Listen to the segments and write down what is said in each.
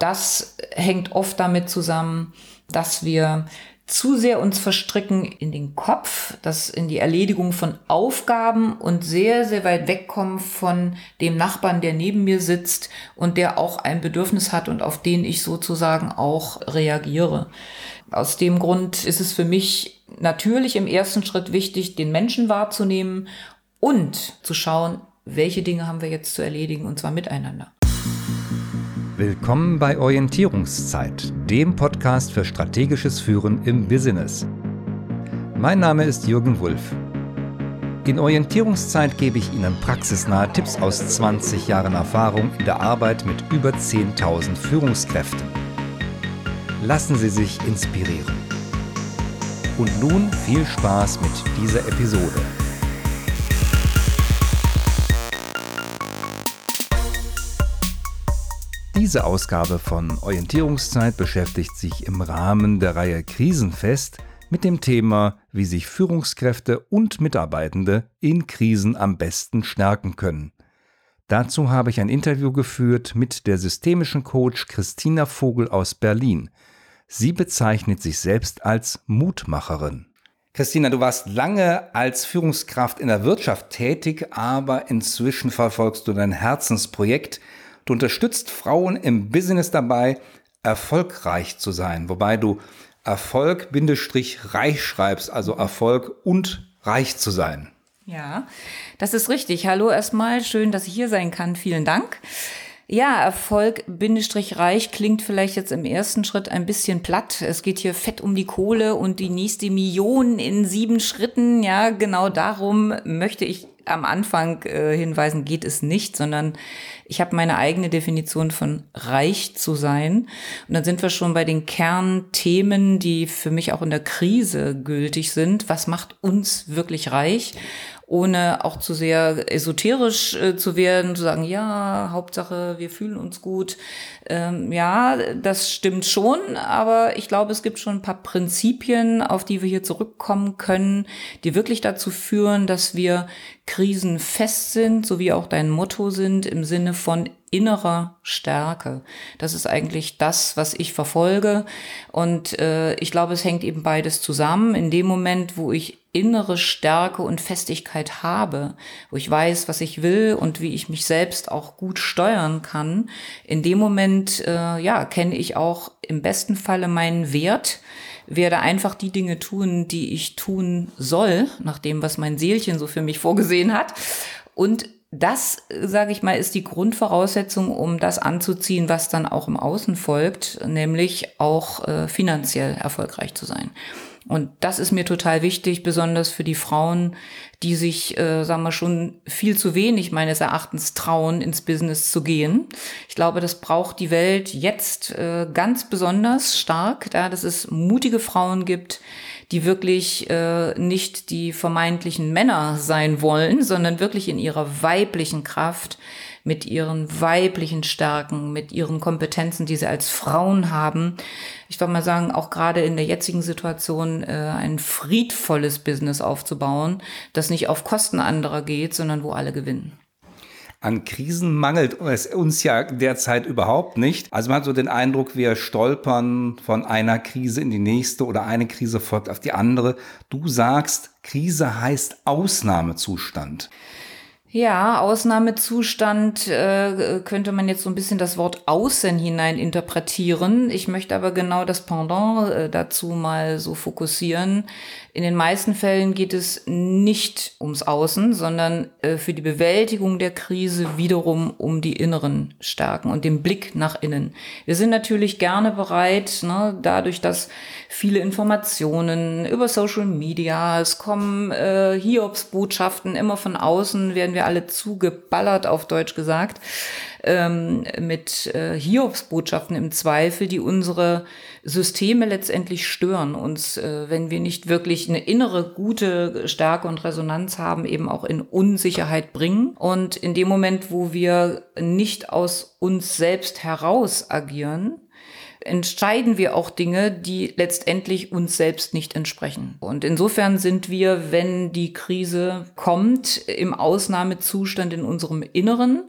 das hängt oft damit zusammen, dass wir zu sehr uns verstricken in den Kopf, das in die Erledigung von Aufgaben und sehr, sehr weit wegkommen von dem Nachbarn, der neben mir sitzt und der auch ein Bedürfnis hat und auf den ich sozusagen auch reagiere. Aus dem Grund ist es für mich natürlich im ersten Schritt wichtig, den Menschen wahrzunehmen und zu schauen, welche Dinge haben wir jetzt zu erledigen und zwar miteinander. Willkommen bei Orientierungszeit, dem Podcast für strategisches Führen im Business. Mein Name ist Jürgen Wulff. In Orientierungszeit gebe ich Ihnen praxisnahe Tipps aus 20 Jahren Erfahrung in der Arbeit mit über 10.000 Führungskräften. Lassen Sie sich inspirieren. Und nun viel Spaß mit dieser Episode. Diese Ausgabe von Orientierungszeit beschäftigt sich im Rahmen der Reihe Krisenfest mit dem Thema, wie sich Führungskräfte und Mitarbeitende in Krisen am besten stärken können. Dazu habe ich ein Interview geführt mit der systemischen Coach Christina Vogel aus Berlin. Sie bezeichnet sich selbst als Mutmacherin. Christina, du warst lange als Führungskraft in der Wirtschaft tätig, aber inzwischen verfolgst du dein Herzensprojekt, Du unterstützt Frauen im Business dabei, erfolgreich zu sein, wobei du Erfolg-reich schreibst, also Erfolg und reich zu sein. Ja, das ist richtig. Hallo erstmal, schön, dass ich hier sein kann. Vielen Dank. Ja, Erfolg-reich klingt vielleicht jetzt im ersten Schritt ein bisschen platt. Es geht hier fett um die Kohle und die nächste Million in sieben Schritten. Ja, genau darum möchte ich am Anfang äh, hinweisen, geht es nicht, sondern ich habe meine eigene Definition von reich zu sein. Und dann sind wir schon bei den Kernthemen, die für mich auch in der Krise gültig sind. Was macht uns wirklich reich? Ohne auch zu sehr esoterisch äh, zu werden, zu sagen, ja, Hauptsache, wir fühlen uns gut. Ähm, ja, das stimmt schon, aber ich glaube, es gibt schon ein paar Prinzipien, auf die wir hier zurückkommen können, die wirklich dazu führen, dass wir krisenfest sind, so wie auch dein Motto sind, im Sinne von innerer Stärke. Das ist eigentlich das, was ich verfolge. Und äh, ich glaube, es hängt eben beides zusammen. In dem Moment, wo ich innere Stärke und Festigkeit habe, wo ich weiß, was ich will und wie ich mich selbst auch gut steuern kann, in dem Moment, äh, ja, kenne ich auch im besten Falle meinen Wert, werde einfach die Dinge tun, die ich tun soll, nach dem, was mein Seelchen so für mich vorgesehen hat. Und das, sage ich mal, ist die Grundvoraussetzung, um das anzuziehen, was dann auch im Außen folgt, nämlich auch äh, finanziell erfolgreich zu sein. Und das ist mir total wichtig, besonders für die Frauen, die sich, äh, sagen wir schon, viel zu wenig meines Erachtens trauen, ins Business zu gehen. Ich glaube, das braucht die Welt jetzt äh, ganz besonders stark, da dass es mutige Frauen gibt, die wirklich äh, nicht die vermeintlichen Männer sein wollen, sondern wirklich in ihrer weiblichen Kraft, mit ihren weiblichen Stärken, mit ihren Kompetenzen, die sie als Frauen haben, ich würde mal sagen, auch gerade in der jetzigen Situation äh, ein friedvolles Business aufzubauen, das nicht auf Kosten anderer geht, sondern wo alle gewinnen. An Krisen mangelt es uns ja derzeit überhaupt nicht. Also man hat so den Eindruck, wir stolpern von einer Krise in die nächste oder eine Krise folgt auf die andere. Du sagst, Krise heißt Ausnahmezustand. Ja, Ausnahmezustand äh, könnte man jetzt so ein bisschen das Wort außen hinein interpretieren. Ich möchte aber genau das Pendant äh, dazu mal so fokussieren. In den meisten Fällen geht es nicht ums Außen, sondern äh, für die Bewältigung der Krise wiederum um die inneren Stärken und den Blick nach innen. Wir sind natürlich gerne bereit, ne, dadurch, dass viele Informationen über Social Media, es kommen äh, Hiobsbotschaften immer von außen, werden wir alle zugeballert, auf Deutsch gesagt ähm, mit äh, Hiobsbotschaften im Zweifel, die unsere Systeme letztendlich stören, uns, äh, wenn wir nicht wirklich eine innere gute Stärke und Resonanz haben, eben auch in Unsicherheit bringen. Und in dem Moment, wo wir nicht aus uns selbst heraus agieren, entscheiden wir auch Dinge, die letztendlich uns selbst nicht entsprechen. Und insofern sind wir, wenn die Krise kommt, im Ausnahmezustand in unserem Inneren.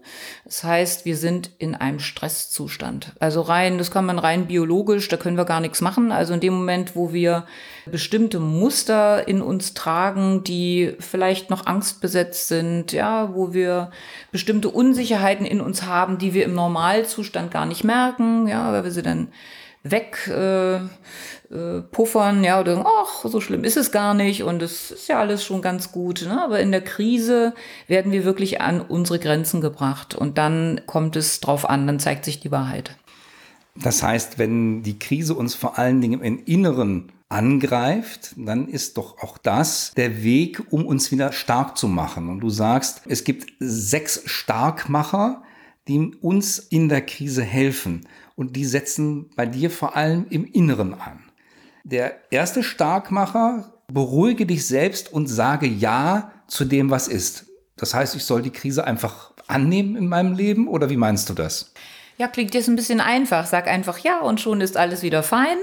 Das heißt, wir sind in einem Stresszustand. Also rein, das kann man rein biologisch, da können wir gar nichts machen. Also in dem Moment, wo wir bestimmte Muster in uns tragen, die vielleicht noch angstbesetzt sind, ja, wo wir bestimmte Unsicherheiten in uns haben, die wir im Normalzustand gar nicht merken, ja, weil wir sie dann weg äh, äh, puffern, ja, oder ach, so schlimm ist es gar nicht und es ist ja alles schon ganz gut. Ne? Aber in der Krise werden wir wirklich an unsere Grenzen gebracht und dann kommt es drauf an, dann zeigt sich die Wahrheit. Das heißt, wenn die Krise uns vor allen Dingen im Inneren angreift, dann ist doch auch das der Weg, um uns wieder stark zu machen. Und du sagst, es gibt sechs Starkmacher, die uns in der Krise helfen. Und die setzen bei dir vor allem im Inneren an. Der erste Starkmacher, beruhige dich selbst und sage Ja zu dem, was ist. Das heißt, ich soll die Krise einfach annehmen in meinem Leben oder wie meinst du das? Ja, klingt jetzt ein bisschen einfach. Sag einfach ja und schon ist alles wieder fein.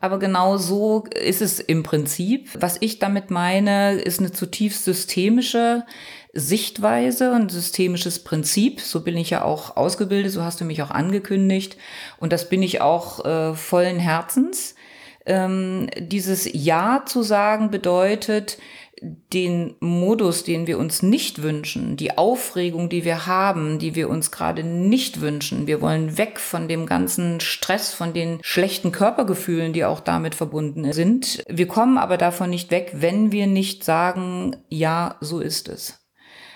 Aber genau so ist es im Prinzip. Was ich damit meine, ist eine zutiefst systemische Sichtweise und systemisches Prinzip. So bin ich ja auch ausgebildet, so hast du mich auch angekündigt. Und das bin ich auch äh, vollen Herzens. Ähm, dieses Ja zu sagen bedeutet, den Modus, den wir uns nicht wünschen, die Aufregung, die wir haben, die wir uns gerade nicht wünschen. Wir wollen weg von dem ganzen Stress, von den schlechten Körpergefühlen, die auch damit verbunden sind. Wir kommen aber davon nicht weg, wenn wir nicht sagen, ja, so ist es.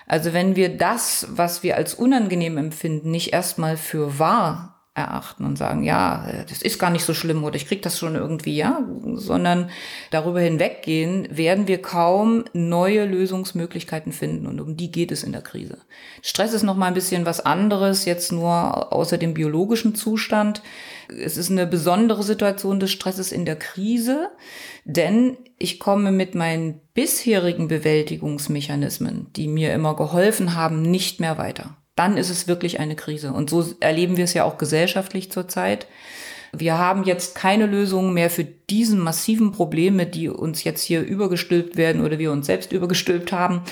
Also wenn wir das, was wir als unangenehm empfinden, nicht erstmal für wahr erachten und sagen, ja, das ist gar nicht so schlimm oder ich krieg das schon irgendwie, ja, sondern darüber hinweggehen, werden wir kaum neue Lösungsmöglichkeiten finden und um die geht es in der Krise. Stress ist noch mal ein bisschen was anderes, jetzt nur außer dem biologischen Zustand. Es ist eine besondere Situation des Stresses in der Krise, denn ich komme mit meinen bisherigen Bewältigungsmechanismen, die mir immer geholfen haben, nicht mehr weiter dann ist es wirklich eine Krise. Und so erleben wir es ja auch gesellschaftlich zurzeit. Wir haben jetzt keine Lösung mehr für diesen massiven Probleme, die uns jetzt hier übergestülpt werden oder wir uns selbst übergestülpt haben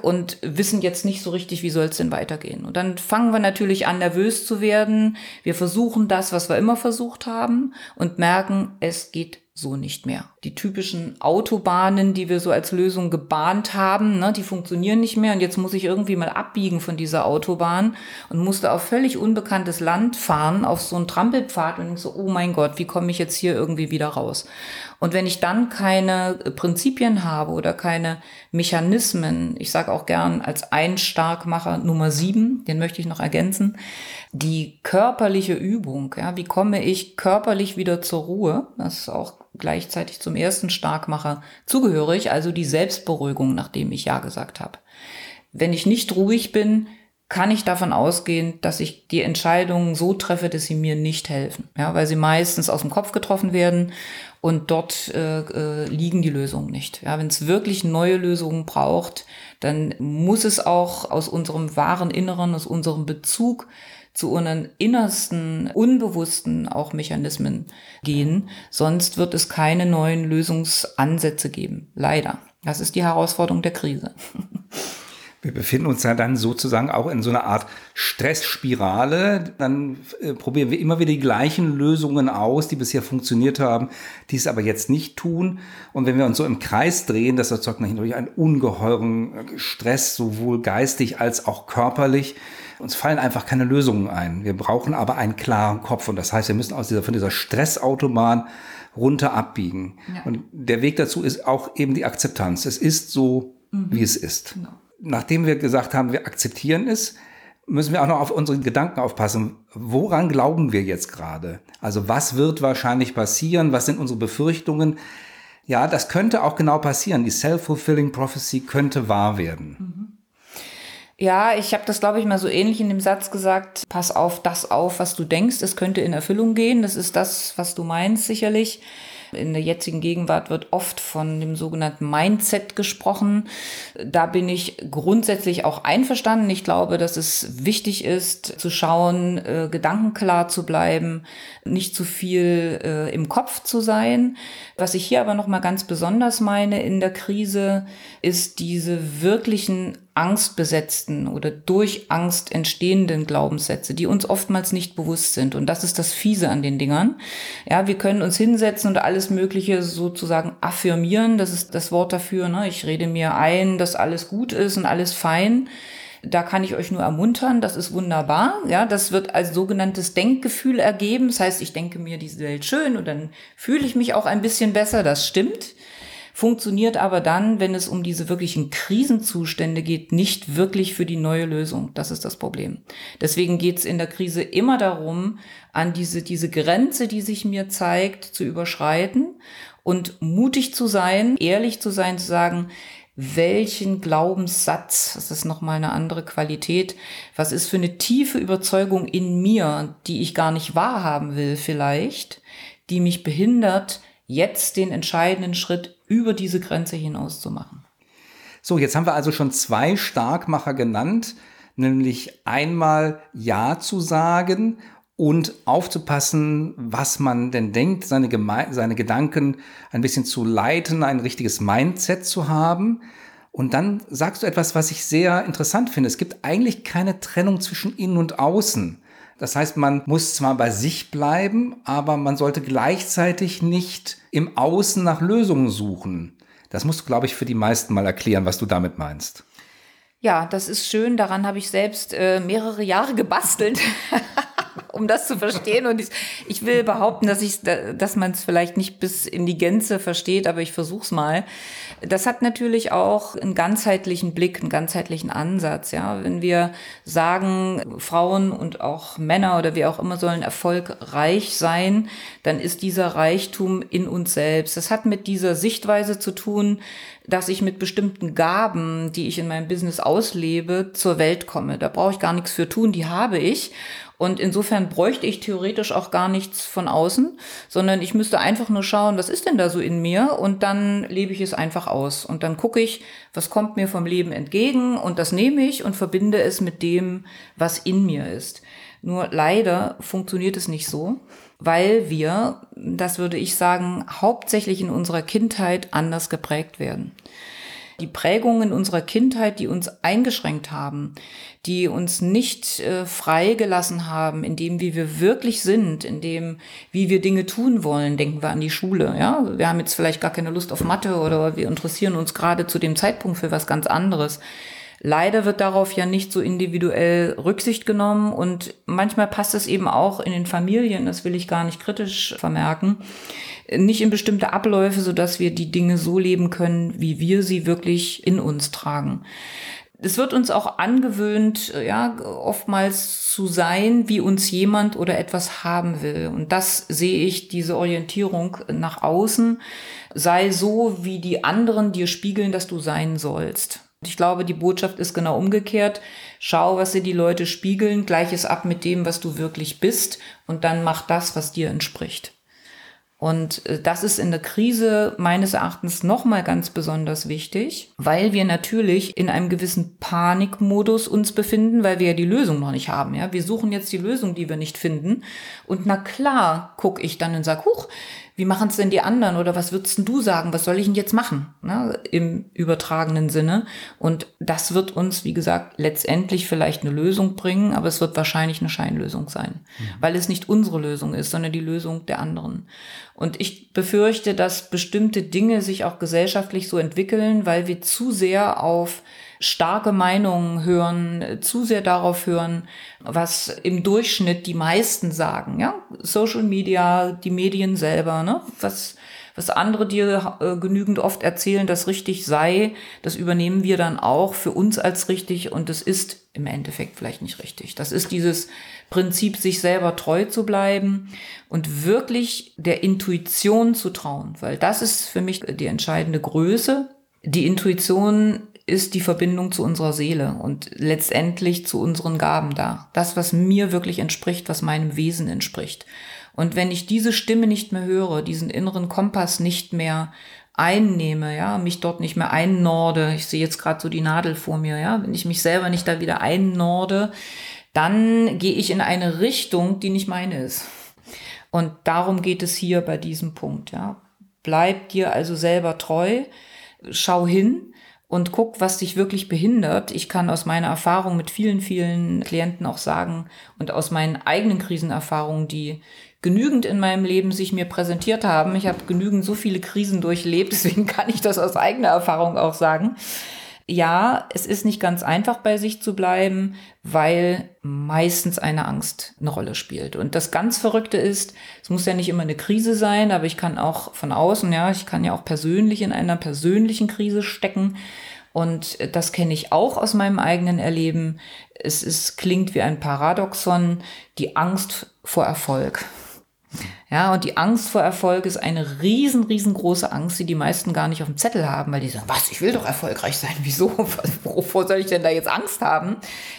und wissen jetzt nicht so richtig, wie soll es denn weitergehen. Und dann fangen wir natürlich an, nervös zu werden. Wir versuchen das, was wir immer versucht haben und merken, es geht so nicht mehr. Die typischen Autobahnen, die wir so als Lösung gebahnt haben, ne, die funktionieren nicht mehr und jetzt muss ich irgendwie mal abbiegen von dieser Autobahn und musste auf völlig unbekanntes Land fahren, auf so einen Trampelpfad und so, oh mein Gott, wie komme ich jetzt hier irgendwie wieder raus? Und wenn ich dann keine Prinzipien habe oder keine Mechanismen, ich sage auch gern als ein Starkmacher Nummer sieben, den möchte ich noch ergänzen, die körperliche Übung, ja, wie komme ich körperlich wieder zur Ruhe? Das ist auch gleichzeitig zum ersten Starkmacher zugehörig, also die Selbstberuhigung, nachdem ich Ja gesagt habe. Wenn ich nicht ruhig bin, kann ich davon ausgehen, dass ich die Entscheidungen so treffe, dass sie mir nicht helfen. Ja, weil sie meistens aus dem Kopf getroffen werden und dort äh, äh, liegen die Lösungen nicht. Ja, wenn es wirklich neue Lösungen braucht, dann muss es auch aus unserem wahren Inneren, aus unserem Bezug zu unseren innersten, unbewussten auch Mechanismen gehen. Sonst wird es keine neuen Lösungsansätze geben. Leider. Das ist die Herausforderung der Krise. Wir befinden uns ja dann sozusagen auch in so einer Art Stressspirale. Dann äh, probieren wir immer wieder die gleichen Lösungen aus, die bisher funktioniert haben, die es aber jetzt nicht tun. Und wenn wir uns so im Kreis drehen, das erzeugt natürlich einen ungeheuren Stress, sowohl geistig als auch körperlich. Uns fallen einfach keine Lösungen ein. Wir brauchen aber einen klaren Kopf. Und das heißt, wir müssen aus dieser, von dieser Stressautobahn runter abbiegen. Ja. Und der Weg dazu ist auch eben die Akzeptanz. Es ist so, mhm. wie es ist. Genau nachdem wir gesagt haben, wir akzeptieren es, müssen wir auch noch auf unsere Gedanken aufpassen. Woran glauben wir jetzt gerade? Also was wird wahrscheinlich passieren? Was sind unsere Befürchtungen? Ja, das könnte auch genau passieren. Die self-fulfilling prophecy könnte wahr werden. Mhm. Ja, ich habe das, glaube ich, mal so ähnlich in dem Satz gesagt. Pass auf das auf, was du denkst. Es könnte in Erfüllung gehen. Das ist das, was du meinst, sicherlich. In der jetzigen Gegenwart wird oft von dem sogenannten Mindset gesprochen. Da bin ich grundsätzlich auch einverstanden. Ich glaube, dass es wichtig ist, zu schauen, äh, gedankenklar zu bleiben, nicht zu viel äh, im Kopf zu sein. Was ich hier aber noch mal ganz besonders meine in der Krise, ist diese wirklichen angstbesetzten oder durch Angst entstehenden Glaubenssätze, die uns oftmals nicht bewusst sind. Und das ist das Fiese an den Dingern. Ja, wir können uns hinsetzen und alles Mögliche sozusagen affirmieren. Das ist das Wort dafür. Ne? Ich rede mir ein, dass alles gut ist und alles fein. Da kann ich euch nur ermuntern, das ist wunderbar. Ja, das wird als sogenanntes Denkgefühl ergeben. Das heißt, ich denke mir diese Welt schön und dann fühle ich mich auch ein bisschen besser. Das stimmt funktioniert aber dann, wenn es um diese wirklichen Krisenzustände geht, nicht wirklich für die neue Lösung. Das ist das Problem. Deswegen geht es in der Krise immer darum, an diese, diese Grenze, die sich mir zeigt, zu überschreiten und mutig zu sein, ehrlich zu sein, zu sagen, welchen Glaubenssatz, das ist nochmal eine andere Qualität, was ist für eine tiefe Überzeugung in mir, die ich gar nicht wahrhaben will vielleicht, die mich behindert, jetzt den entscheidenden Schritt über diese Grenze hinaus zu machen. So, jetzt haben wir also schon zwei Starkmacher genannt, nämlich einmal Ja zu sagen und aufzupassen, was man denn denkt, seine, Geme seine Gedanken ein bisschen zu leiten, ein richtiges Mindset zu haben. Und dann sagst du etwas, was ich sehr interessant finde. Es gibt eigentlich keine Trennung zwischen innen und außen. Das heißt, man muss zwar bei sich bleiben, aber man sollte gleichzeitig nicht im Außen nach Lösungen suchen. Das musst du, glaube ich, für die meisten mal erklären, was du damit meinst. Ja, das ist schön. Daran habe ich selbst äh, mehrere Jahre gebastelt. um das zu verstehen. Und ich, ich will behaupten, dass ich, dass man es vielleicht nicht bis in die Gänze versteht, aber ich versuche es mal. Das hat natürlich auch einen ganzheitlichen Blick, einen ganzheitlichen Ansatz. Ja, wenn wir sagen, Frauen und auch Männer oder wie auch immer sollen erfolgreich sein, dann ist dieser Reichtum in uns selbst. Das hat mit dieser Sichtweise zu tun, dass ich mit bestimmten Gaben, die ich in meinem Business auslebe, zur Welt komme. Da brauche ich gar nichts für tun, die habe ich. Und insofern bräuchte ich theoretisch auch gar nichts von außen, sondern ich müsste einfach nur schauen, was ist denn da so in mir und dann lebe ich es einfach aus. Und dann gucke ich, was kommt mir vom Leben entgegen und das nehme ich und verbinde es mit dem, was in mir ist. Nur leider funktioniert es nicht so, weil wir, das würde ich sagen, hauptsächlich in unserer Kindheit anders geprägt werden die Prägungen unserer Kindheit, die uns eingeschränkt haben, die uns nicht äh, freigelassen haben, in dem, wie wir wirklich sind, in dem, wie wir Dinge tun wollen. Denken wir an die Schule. Ja, wir haben jetzt vielleicht gar keine Lust auf Mathe oder wir interessieren uns gerade zu dem Zeitpunkt für was ganz anderes. Leider wird darauf ja nicht so individuell Rücksicht genommen und manchmal passt es eben auch in den Familien, das will ich gar nicht kritisch vermerken, nicht in bestimmte Abläufe, so dass wir die Dinge so leben können, wie wir sie wirklich in uns tragen. Es wird uns auch angewöhnt, ja, oftmals zu sein, wie uns jemand oder etwas haben will. Und das sehe ich, diese Orientierung nach außen. Sei so, wie die anderen dir spiegeln, dass du sein sollst. Ich glaube, die Botschaft ist genau umgekehrt. Schau, was dir die Leute spiegeln, gleich es ab mit dem, was du wirklich bist und dann mach das, was dir entspricht. Und äh, das ist in der Krise meines Erachtens nochmal ganz besonders wichtig, weil wir natürlich in einem gewissen Panikmodus uns befinden, weil wir ja die Lösung noch nicht haben. Ja, wir suchen jetzt die Lösung, die wir nicht finden. Und na klar, gucke ich dann und sage, huch, wie machen es denn die anderen oder was würdest du sagen, was soll ich denn jetzt machen, ne, im übertragenen Sinne. Und das wird uns, wie gesagt, letztendlich vielleicht eine Lösung bringen, aber es wird wahrscheinlich eine Scheinlösung sein, mhm. weil es nicht unsere Lösung ist, sondern die Lösung der anderen. Und ich befürchte, dass bestimmte Dinge sich auch gesellschaftlich so entwickeln, weil wir zu sehr auf starke Meinungen hören, zu sehr darauf hören, was im Durchschnitt die meisten sagen, ja? Social Media, die Medien selber, ne? Was, was andere dir äh, genügend oft erzählen, das richtig sei, das übernehmen wir dann auch für uns als richtig und es ist im Endeffekt vielleicht nicht richtig. Das ist dieses Prinzip, sich selber treu zu bleiben und wirklich der Intuition zu trauen, weil das ist für mich die entscheidende Größe. Die Intuition ist die Verbindung zu unserer Seele und letztendlich zu unseren Gaben da. Das, was mir wirklich entspricht, was meinem Wesen entspricht. Und wenn ich diese Stimme nicht mehr höre, diesen inneren Kompass nicht mehr einnehme, ja, mich dort nicht mehr einnorde, ich sehe jetzt gerade so die Nadel vor mir, ja, wenn ich mich selber nicht da wieder einnorde, dann gehe ich in eine Richtung, die nicht meine ist. Und darum geht es hier bei diesem Punkt, ja. Bleib dir also selber treu, schau hin und guck, was dich wirklich behindert. Ich kann aus meiner Erfahrung mit vielen, vielen Klienten auch sagen und aus meinen eigenen Krisenerfahrungen, die genügend in meinem Leben sich mir präsentiert haben. Ich habe genügend so viele Krisen durchlebt, deswegen kann ich das aus eigener Erfahrung auch sagen ja, es ist nicht ganz einfach bei sich zu bleiben, weil meistens eine Angst eine Rolle spielt. Und das ganz Verrückte ist, es muss ja nicht immer eine Krise sein, aber ich kann auch von außen, ja, ich kann ja auch persönlich in einer persönlichen Krise stecken. Und das kenne ich auch aus meinem eigenen Erleben. Es ist, klingt wie ein Paradoxon, die Angst vor Erfolg. Ja, und die Angst vor Erfolg ist eine riesen, riesengroße Angst, die die meisten gar nicht auf dem Zettel haben, weil die sagen, was, ich will doch erfolgreich sein. Wieso? Wovor soll ich denn da jetzt Angst haben?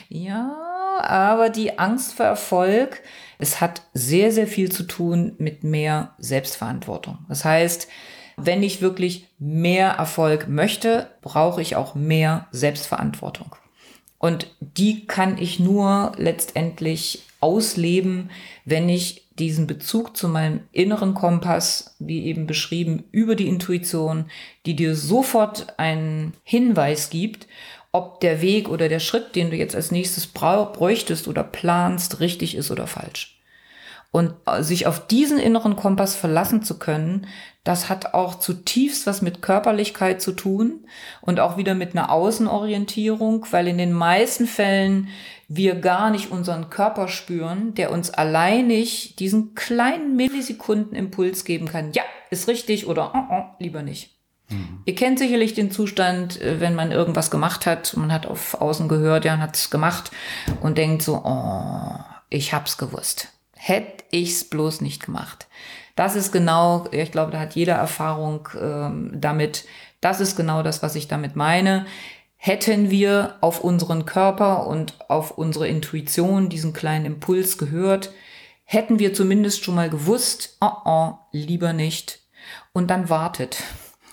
Ja, aber die Angst vor Erfolg, es hat sehr, sehr viel zu tun mit mehr Selbstverantwortung. Das heißt, wenn ich wirklich mehr Erfolg möchte, brauche ich auch mehr Selbstverantwortung. Und die kann ich nur letztendlich ausleben, wenn ich diesen Bezug zu meinem inneren Kompass, wie eben beschrieben, über die Intuition, die dir sofort einen Hinweis gibt, ob der Weg oder der Schritt, den du jetzt als nächstes bräuchtest oder planst, richtig ist oder falsch. Und äh, sich auf diesen inneren Kompass verlassen zu können, das hat auch zutiefst was mit Körperlichkeit zu tun und auch wieder mit einer Außenorientierung, weil in den meisten Fällen wir gar nicht unseren Körper spüren, der uns alleinig diesen kleinen Millisekunden Impuls geben kann. Ja, ist richtig oder oh, oh, lieber nicht. Mhm. Ihr kennt sicherlich den Zustand, äh, wenn man irgendwas gemacht hat, man hat auf Außen gehört, ja, hat es gemacht und denkt so, oh, ich hab's gewusst. Hätte ich's bloß nicht gemacht. Das ist genau, ich glaube, da hat jeder Erfahrung ähm, damit. Das ist genau das, was ich damit meine hätten wir auf unseren Körper und auf unsere Intuition diesen kleinen Impuls gehört, hätten wir zumindest schon mal gewusst, oh oh, lieber nicht. Und dann wartet.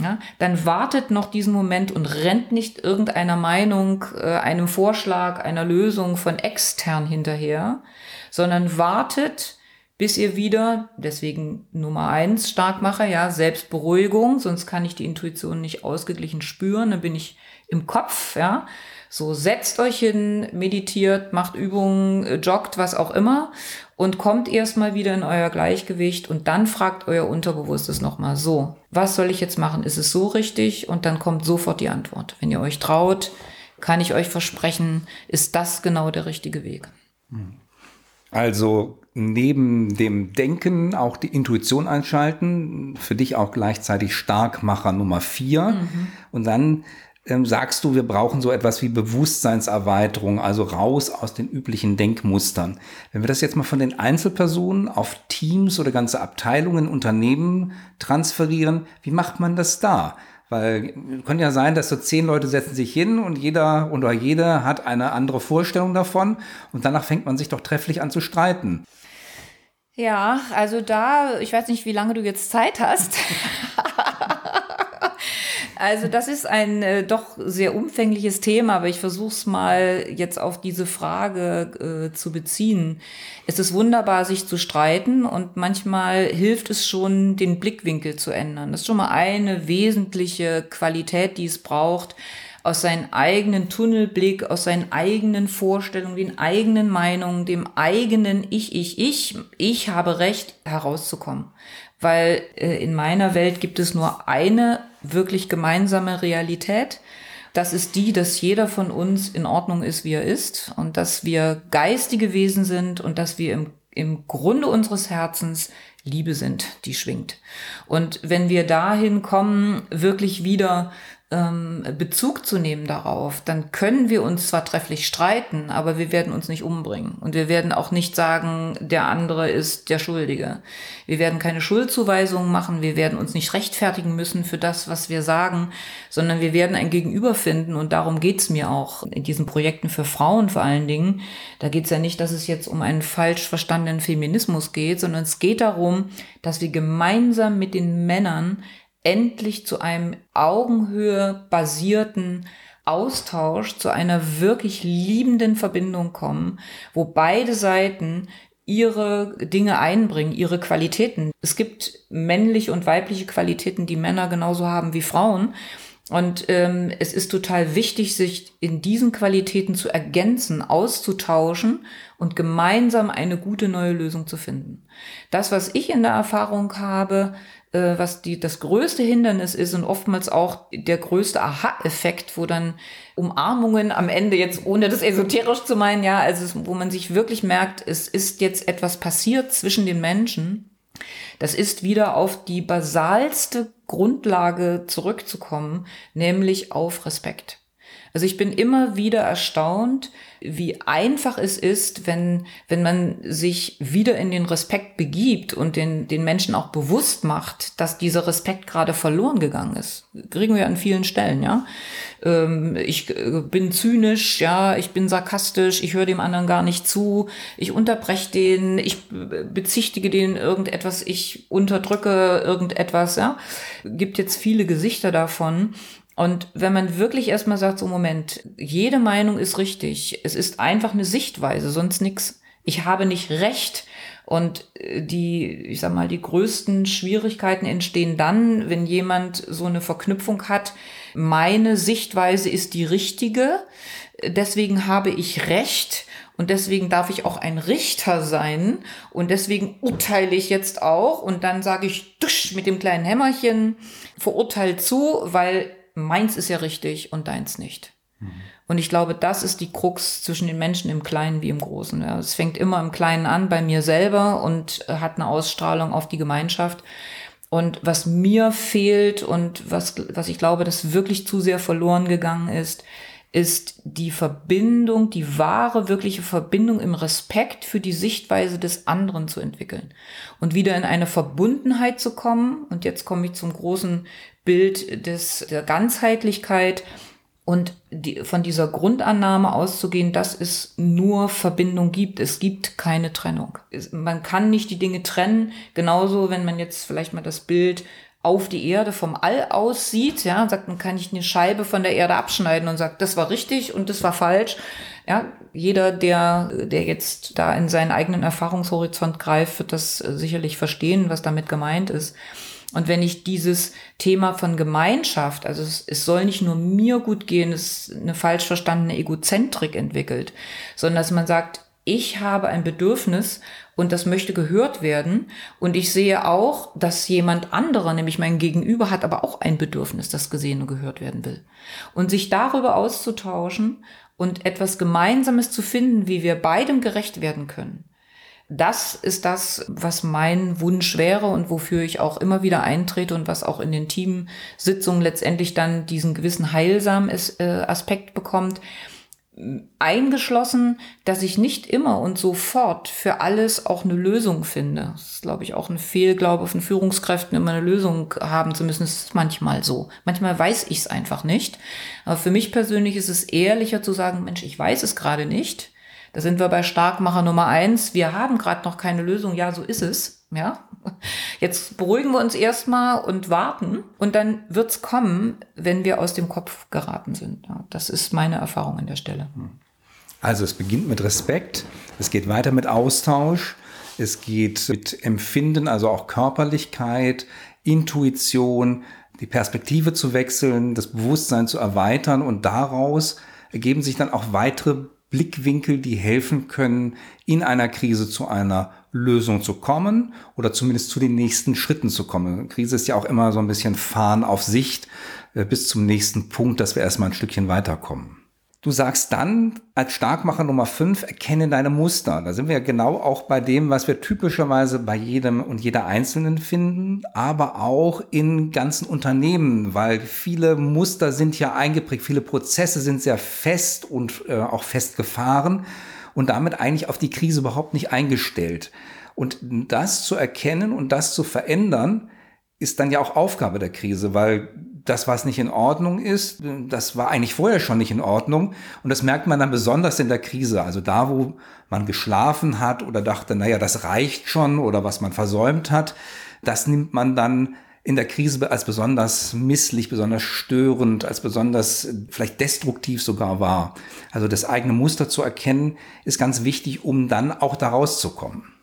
Ja, dann wartet noch diesen Moment und rennt nicht irgendeiner Meinung, äh, einem Vorschlag, einer Lösung von extern hinterher, sondern wartet, bis ihr wieder, deswegen Nummer eins Starkmacher, ja, Selbstberuhigung, sonst kann ich die Intuition nicht ausgeglichen spüren, dann bin ich im Kopf, ja. So setzt euch hin, meditiert, macht Übungen, äh, joggt, was auch immer und kommt erstmal wieder in euer Gleichgewicht und dann fragt euer Unterbewusstes nochmal so, was soll ich jetzt machen? Ist es so richtig? Und dann kommt sofort die Antwort. Wenn ihr euch traut, kann ich euch versprechen, ist das genau der richtige Weg. Also neben dem Denken auch die Intuition einschalten, für dich auch gleichzeitig Starkmacher Nummer vier. Mhm. Und dann ähm, sagst du, wir brauchen so etwas wie Bewusstseinserweiterung, also raus aus den üblichen Denkmustern. Wenn wir das jetzt mal von den Einzelpersonen auf Teams oder ganze Abteilungen, Unternehmen transferieren, wie macht man das da? Weil könnte ja sein, dass so zehn Leute setzen sich hin und jeder oder jede hat eine andere Vorstellung davon und danach fängt man sich doch trefflich an zu streiten. Ja, also da, ich weiß nicht, wie lange du jetzt Zeit hast. Also das ist ein äh, doch sehr umfängliches Thema, aber ich versuche es mal jetzt auf diese Frage äh, zu beziehen. Es ist wunderbar, sich zu streiten und manchmal hilft es schon, den Blickwinkel zu ändern. Das ist schon mal eine wesentliche Qualität, die es braucht, aus seinem eigenen Tunnelblick, aus seinen eigenen Vorstellungen, den eigenen Meinungen, dem eigenen Ich, Ich, Ich, ich habe Recht herauszukommen. Weil äh, in meiner Welt gibt es nur eine wirklich gemeinsame Realität. Das ist die, dass jeder von uns in Ordnung ist, wie er ist und dass wir geistige Wesen sind und dass wir im, im Grunde unseres Herzens Liebe sind, die schwingt. Und wenn wir dahin kommen, wirklich wieder ähm, Bezug zu nehmen darauf, dann können wir uns zwar trefflich streiten, aber wir werden uns nicht umbringen. Und wir werden auch nicht sagen, der andere ist der Schuldige. Wir werden keine Schuldzuweisungen machen, wir werden uns nicht rechtfertigen müssen für das, was wir sagen, sondern wir werden ein Gegenüber finden. Und darum geht's mir auch in diesen Projekten für Frauen vor allen Dingen. Da geht's ja nicht, dass es jetzt um einen falsch verstandenen Feminismus geht, sondern es geht darum, dass wir gemeinsam mit den Männern endlich zu einem Augenhöhe basierten Austausch, zu einer wirklich liebenden Verbindung kommen, wo beide Seiten ihre Dinge einbringen, ihre Qualitäten. Es gibt männliche und weibliche Qualitäten, die Männer genauso haben wie Frauen. Und ähm, es ist total wichtig, sich in diesen Qualitäten zu ergänzen, auszutauschen und gemeinsam eine gute neue Lösung zu finden. Das, was ich in der Erfahrung habe, äh, was die, das größte Hindernis ist und oftmals auch der größte Aha-Effekt, wo dann Umarmungen am Ende jetzt, ohne das esoterisch zu meinen, ja, also wo man sich wirklich merkt, es ist jetzt etwas passiert zwischen den Menschen. Das ist wieder auf die basalste Grundlage zurückzukommen, nämlich auf Respekt. Also ich bin immer wieder erstaunt, wie einfach es ist, wenn, wenn man sich wieder in den Respekt begibt und den, den Menschen auch bewusst macht, dass dieser Respekt gerade verloren gegangen ist. Kriegen wir an vielen Stellen, ja. Ähm, ich äh, bin zynisch, ja, ich bin sarkastisch, ich höre dem anderen gar nicht zu, ich unterbreche den, ich bezichtige den irgendetwas, ich unterdrücke irgendetwas, ja. Gibt jetzt viele Gesichter davon. Und wenn man wirklich erstmal sagt, so Moment, jede Meinung ist richtig, es ist einfach eine Sichtweise, sonst nichts. Ich habe nicht recht. Und äh, die, ich sag mal, die größten Schwierigkeiten entstehen dann, wenn jemand so eine Verknüpfung hat. Meine Sichtweise ist die richtige, deswegen habe ich Recht und deswegen darf ich auch ein Richter sein und deswegen urteile ich jetzt auch und dann sage ich dusch mit dem kleinen Hämmerchen verurteilt zu, weil meins ist ja richtig und deins nicht. Mhm. Und ich glaube, das ist die Krux zwischen den Menschen im Kleinen wie im Großen. Ja, es fängt immer im Kleinen an bei mir selber und hat eine Ausstrahlung auf die Gemeinschaft. Und was mir fehlt und was, was ich glaube, das wirklich zu sehr verloren gegangen ist, ist die Verbindung, die wahre, wirkliche Verbindung im Respekt für die Sichtweise des anderen zu entwickeln und wieder in eine Verbundenheit zu kommen. Und jetzt komme ich zum großen Bild des, der Ganzheitlichkeit und die, von dieser Grundannahme auszugehen, dass es nur Verbindung gibt. Es gibt keine Trennung. Man kann nicht die Dinge trennen. Genauso, wenn man jetzt vielleicht mal das Bild auf die Erde vom All aussieht, ja, sagt, man kann nicht eine Scheibe von der Erde abschneiden und sagt, das war richtig und das war falsch. Ja, jeder, der, der jetzt da in seinen eigenen Erfahrungshorizont greift, wird das sicherlich verstehen, was damit gemeint ist. Und wenn ich dieses Thema von Gemeinschaft, also es, es soll nicht nur mir gut gehen, es ist eine falsch verstandene Egozentrik entwickelt, sondern dass man sagt, ich habe ein Bedürfnis und das möchte gehört werden. Und ich sehe auch, dass jemand anderer, nämlich mein Gegenüber, hat aber auch ein Bedürfnis, das gesehen und gehört werden will. Und sich darüber auszutauschen und etwas Gemeinsames zu finden, wie wir beidem gerecht werden können. Das ist das, was mein Wunsch wäre und wofür ich auch immer wieder eintrete und was auch in den Teamsitzungen letztendlich dann diesen gewissen heilsamen äh, Aspekt bekommt. Eingeschlossen, dass ich nicht immer und sofort für alles auch eine Lösung finde. Das ist, glaube ich, auch ein Fehlglaube von Führungskräften, immer eine Lösung haben zu müssen. Das ist manchmal so. Manchmal weiß ich es einfach nicht. Aber für mich persönlich ist es ehrlicher zu sagen, Mensch, ich weiß es gerade nicht da sind wir bei Starkmacher Nummer eins. Wir haben gerade noch keine Lösung. Ja, so ist es. Ja. Jetzt beruhigen wir uns erstmal und warten. Und dann wird's kommen, wenn wir aus dem Kopf geraten sind. Das ist meine Erfahrung an der Stelle. Also es beginnt mit Respekt. Es geht weiter mit Austausch. Es geht mit Empfinden, also auch Körperlichkeit, Intuition, die Perspektive zu wechseln, das Bewusstsein zu erweitern und daraus ergeben sich dann auch weitere Blickwinkel, die helfen können, in einer Krise zu einer Lösung zu kommen oder zumindest zu den nächsten Schritten zu kommen. Krise ist ja auch immer so ein bisschen Fahren auf Sicht äh, bis zum nächsten Punkt, dass wir erstmal ein Stückchen weiterkommen. Du sagst dann als Starkmacher Nummer 5, erkenne deine Muster. Da sind wir genau auch bei dem, was wir typischerweise bei jedem und jeder Einzelnen finden, aber auch in ganzen Unternehmen, weil viele Muster sind ja eingeprägt, viele Prozesse sind sehr fest und äh, auch festgefahren und damit eigentlich auf die Krise überhaupt nicht eingestellt. Und das zu erkennen und das zu verändern, ist dann ja auch Aufgabe der Krise, weil das, was nicht in Ordnung ist, das war eigentlich vorher schon nicht in Ordnung. Und das merkt man dann besonders in der Krise. Also da, wo man geschlafen hat oder dachte, naja, das reicht schon oder was man versäumt hat, das nimmt man dann in der Krise als besonders misslich, besonders störend, als besonders vielleicht destruktiv sogar wahr. Also das eigene Muster zu erkennen, ist ganz wichtig, um dann auch da rauszukommen.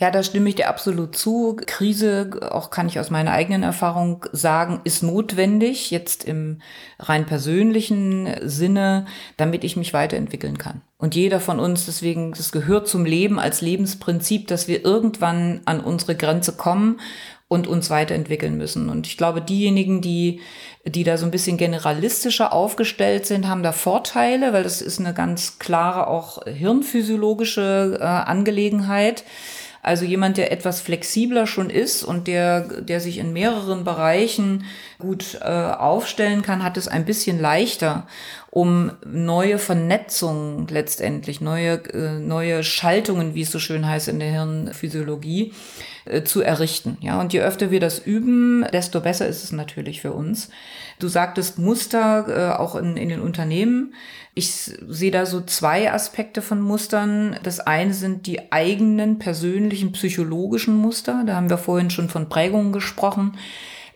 Ja, da stimme ich dir absolut zu. Krise, auch kann ich aus meiner eigenen Erfahrung sagen, ist notwendig, jetzt im rein persönlichen Sinne, damit ich mich weiterentwickeln kann. Und jeder von uns, deswegen, das gehört zum Leben als Lebensprinzip, dass wir irgendwann an unsere Grenze kommen und uns weiterentwickeln müssen. Und ich glaube, diejenigen, die, die da so ein bisschen generalistischer aufgestellt sind, haben da Vorteile, weil das ist eine ganz klare auch hirnphysiologische äh, Angelegenheit. Also jemand, der etwas flexibler schon ist und der, der sich in mehreren Bereichen gut äh, aufstellen kann, hat es ein bisschen leichter, um neue Vernetzungen letztendlich, neue, äh, neue Schaltungen, wie es so schön heißt in der Hirnphysiologie, äh, zu errichten. Ja, und je öfter wir das üben, desto besser ist es natürlich für uns. Du sagtest Muster äh, auch in, in den Unternehmen. Ich sehe da so zwei Aspekte von Mustern. Das eine sind die eigenen persönlichen psychologischen Muster. Da haben wir vorhin schon von Prägungen gesprochen.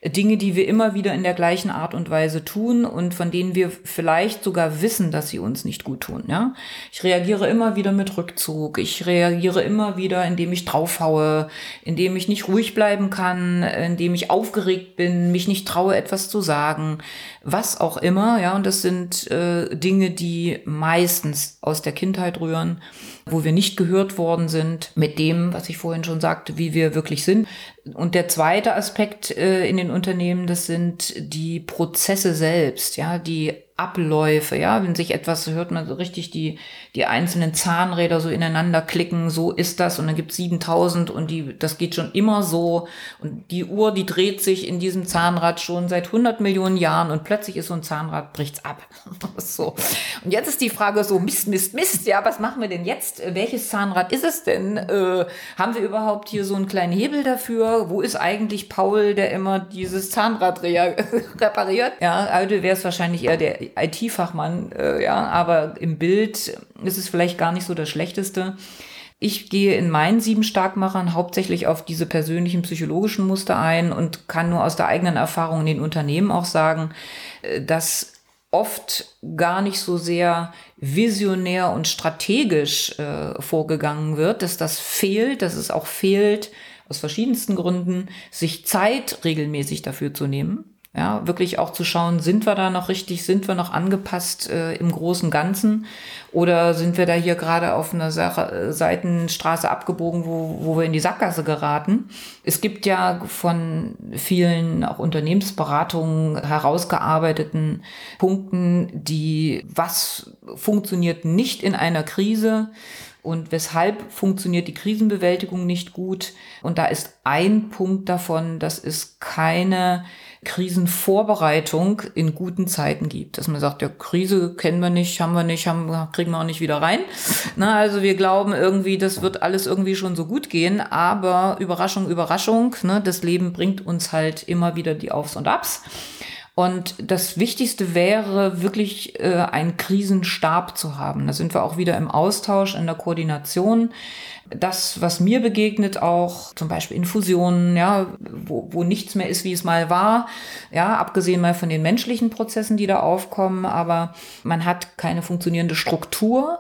Dinge, die wir immer wieder in der gleichen Art und Weise tun und von denen wir vielleicht sogar wissen, dass sie uns nicht gut tun. Ja? Ich reagiere immer wieder mit Rückzug. Ich reagiere immer wieder, indem ich draufhaue, indem ich nicht ruhig bleiben kann, indem ich aufgeregt bin, mich nicht traue, etwas zu sagen, was auch immer. Ja, und das sind äh, Dinge, die meistens aus der Kindheit rühren wo wir nicht gehört worden sind mit dem, was ich vorhin schon sagte, wie wir wirklich sind. Und der zweite Aspekt äh, in den Unternehmen, das sind die Prozesse selbst, ja, die Abläufe, ja, wenn sich etwas hört man so richtig die, die einzelnen Zahnräder so ineinander klicken, so ist das und dann gibt es 7000 und die, das geht schon immer so und die Uhr, die dreht sich in diesem Zahnrad schon seit 100 Millionen Jahren und plötzlich ist so ein Zahnrad, bricht's ab. so. Und jetzt ist die Frage so, Mist, Mist, Mist, ja, was machen wir denn jetzt? Welches Zahnrad ist es denn? Äh, haben wir überhaupt hier so einen kleinen Hebel dafür? Wo ist eigentlich Paul, der immer dieses Zahnrad repariert? Ja, also wäre es wahrscheinlich eher der IT-Fachmann, äh, ja, aber im Bild ist es vielleicht gar nicht so das Schlechteste. Ich gehe in meinen sieben Starkmachern hauptsächlich auf diese persönlichen psychologischen Muster ein und kann nur aus der eigenen Erfahrung in den Unternehmen auch sagen, äh, dass oft gar nicht so sehr visionär und strategisch äh, vorgegangen wird, dass das fehlt, dass es auch fehlt, aus verschiedensten Gründen, sich Zeit regelmäßig dafür zu nehmen. Ja, wirklich auch zu schauen, sind wir da noch richtig, sind wir noch angepasst äh, im großen Ganzen oder sind wir da hier gerade auf einer Sache, äh, Seitenstraße abgebogen, wo, wo wir in die Sackgasse geraten? Es gibt ja von vielen auch Unternehmensberatungen herausgearbeiteten Punkten, die was funktioniert nicht in einer Krise und weshalb funktioniert die Krisenbewältigung nicht gut. Und da ist ein Punkt davon, dass es keine Krisenvorbereitung in guten Zeiten gibt. Dass man sagt, ja, Krise kennen wir nicht, haben wir nicht, haben, kriegen wir auch nicht wieder rein. Na, also wir glauben irgendwie, das wird alles irgendwie schon so gut gehen, aber Überraschung, Überraschung, ne, das Leben bringt uns halt immer wieder die Aufs und Abs. Und das Wichtigste wäre wirklich äh, einen Krisenstab zu haben. Da sind wir auch wieder im Austausch, in der Koordination. Das, was mir begegnet, auch zum Beispiel Infusionen, ja, wo, wo nichts mehr ist, wie es mal war, ja, abgesehen mal von den menschlichen Prozessen, die da aufkommen, aber man hat keine funktionierende Struktur.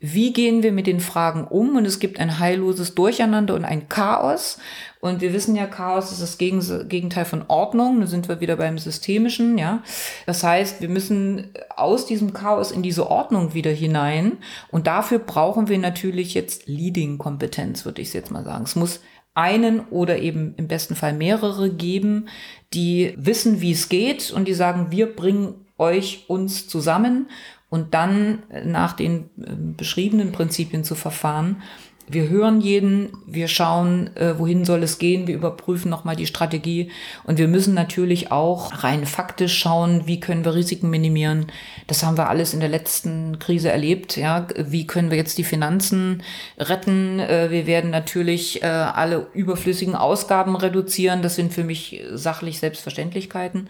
Wie gehen wir mit den Fragen um? Und es gibt ein heilloses Durcheinander und ein Chaos. Und wir wissen ja, Chaos ist das Gegenteil von Ordnung. Da sind wir wieder beim Systemischen, ja. Das heißt, wir müssen aus diesem Chaos in diese Ordnung wieder hinein. Und dafür brauchen wir natürlich jetzt Leading-Kompetenz, würde ich jetzt mal sagen. Es muss einen oder eben im besten Fall mehrere geben, die wissen, wie es geht und die sagen, wir bringen euch uns zusammen und dann nach den äh, beschriebenen Prinzipien zu verfahren wir hören jeden, wir schauen, äh, wohin soll es gehen, wir überprüfen nochmal die Strategie und wir müssen natürlich auch rein faktisch schauen, wie können wir Risiken minimieren. Das haben wir alles in der letzten Krise erlebt. Ja, wie können wir jetzt die Finanzen retten? Äh, wir werden natürlich äh, alle überflüssigen Ausgaben reduzieren. Das sind für mich sachlich Selbstverständlichkeiten.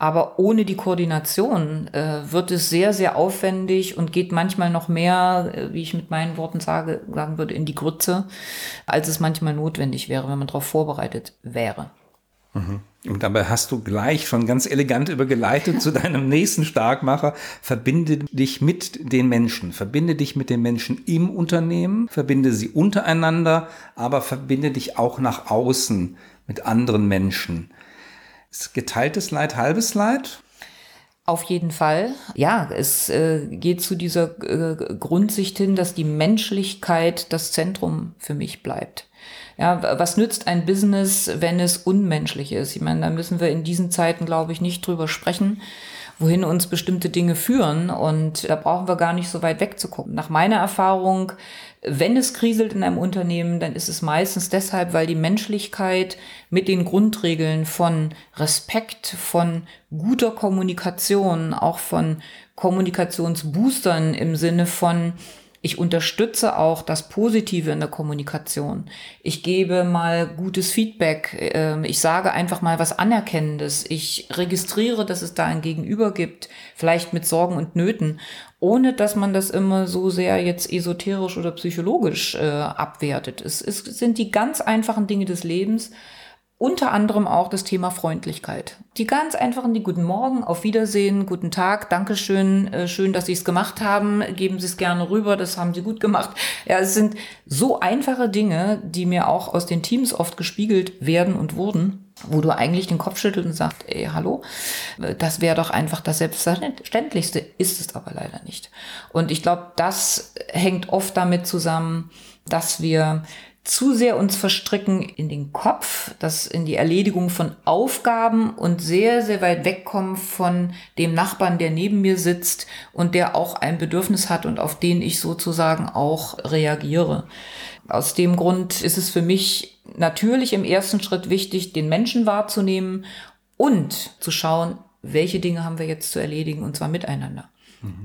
Aber ohne die Koordination äh, wird es sehr, sehr aufwendig und geht manchmal noch mehr, äh, wie ich mit meinen Worten sage, sagen würde, in die Grütze, als es manchmal notwendig wäre, wenn man darauf vorbereitet wäre. Mhm. Und dabei hast du gleich schon ganz elegant übergeleitet zu deinem nächsten Starkmacher. Verbinde dich mit den Menschen. Verbinde dich mit den Menschen im Unternehmen. Verbinde sie untereinander, aber verbinde dich auch nach außen mit anderen Menschen. Ist geteiltes Leid halbes Leid? Auf jeden Fall. Ja, es äh, geht zu dieser äh, Grundsicht hin, dass die Menschlichkeit das Zentrum für mich bleibt. Ja, was nützt ein Business, wenn es unmenschlich ist? Ich meine, da müssen wir in diesen Zeiten, glaube ich, nicht drüber sprechen wohin uns bestimmte Dinge führen. Und da brauchen wir gar nicht so weit wegzugucken. Nach meiner Erfahrung, wenn es kriselt in einem Unternehmen, dann ist es meistens deshalb, weil die Menschlichkeit mit den Grundregeln von Respekt, von guter Kommunikation, auch von Kommunikationsboostern im Sinne von ich unterstütze auch das Positive in der Kommunikation. Ich gebe mal gutes Feedback. Ähm, ich sage einfach mal was Anerkennendes. Ich registriere, dass es da ein Gegenüber gibt, vielleicht mit Sorgen und Nöten, ohne dass man das immer so sehr jetzt esoterisch oder psychologisch äh, abwertet. Es, es sind die ganz einfachen Dinge des Lebens unter anderem auch das Thema Freundlichkeit. Die ganz einfachen, die Guten Morgen, auf Wiedersehen, guten Tag, Dankeschön, äh, schön, dass Sie es gemacht haben, geben Sie es gerne rüber, das haben Sie gut gemacht. Ja, es sind so einfache Dinge, die mir auch aus den Teams oft gespiegelt werden und wurden, wo du eigentlich den Kopf schüttelst und sagst, ey, hallo, das wäre doch einfach das Selbstverständlichste, ist es aber leider nicht. Und ich glaube, das hängt oft damit zusammen, dass wir zu sehr uns verstricken in den Kopf, das in die Erledigung von Aufgaben und sehr, sehr weit wegkommen von dem Nachbarn, der neben mir sitzt und der auch ein Bedürfnis hat und auf den ich sozusagen auch reagiere. Aus dem Grund ist es für mich natürlich im ersten Schritt wichtig, den Menschen wahrzunehmen und zu schauen, welche Dinge haben wir jetzt zu erledigen und zwar miteinander.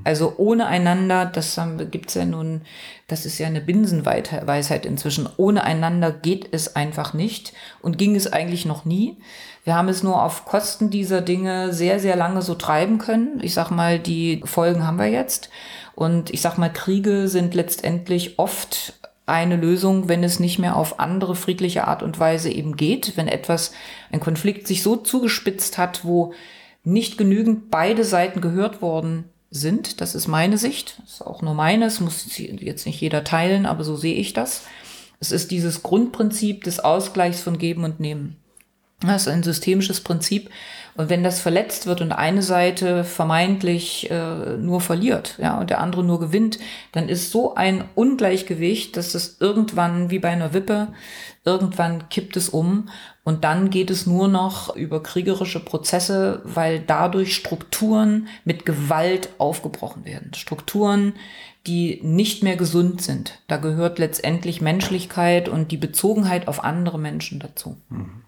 Also ohne einander, das gibt es ja nun, das ist ja eine Binsenweisheit inzwischen. Ohne einander geht es einfach nicht und ging es eigentlich noch nie. Wir haben es nur auf Kosten dieser Dinge sehr, sehr lange so treiben können. Ich sag mal, die Folgen haben wir jetzt. Und ich sag mal, Kriege sind letztendlich oft eine Lösung, wenn es nicht mehr auf andere friedliche Art und Weise eben geht, wenn etwas, ein Konflikt sich so zugespitzt hat, wo nicht genügend beide Seiten gehört worden sind. Das ist meine Sicht. Das ist auch nur meine. Das muss jetzt nicht jeder teilen, aber so sehe ich das. Es ist dieses Grundprinzip des Ausgleichs von Geben und Nehmen. Das ist ein systemisches Prinzip. Und wenn das verletzt wird und eine Seite vermeintlich äh, nur verliert, ja, und der andere nur gewinnt, dann ist so ein Ungleichgewicht, dass es irgendwann wie bei einer Wippe, irgendwann kippt es um und dann geht es nur noch über kriegerische Prozesse, weil dadurch Strukturen mit Gewalt aufgebrochen werden. Strukturen, die nicht mehr gesund sind. Da gehört letztendlich Menschlichkeit und die Bezogenheit auf andere Menschen dazu. Mhm.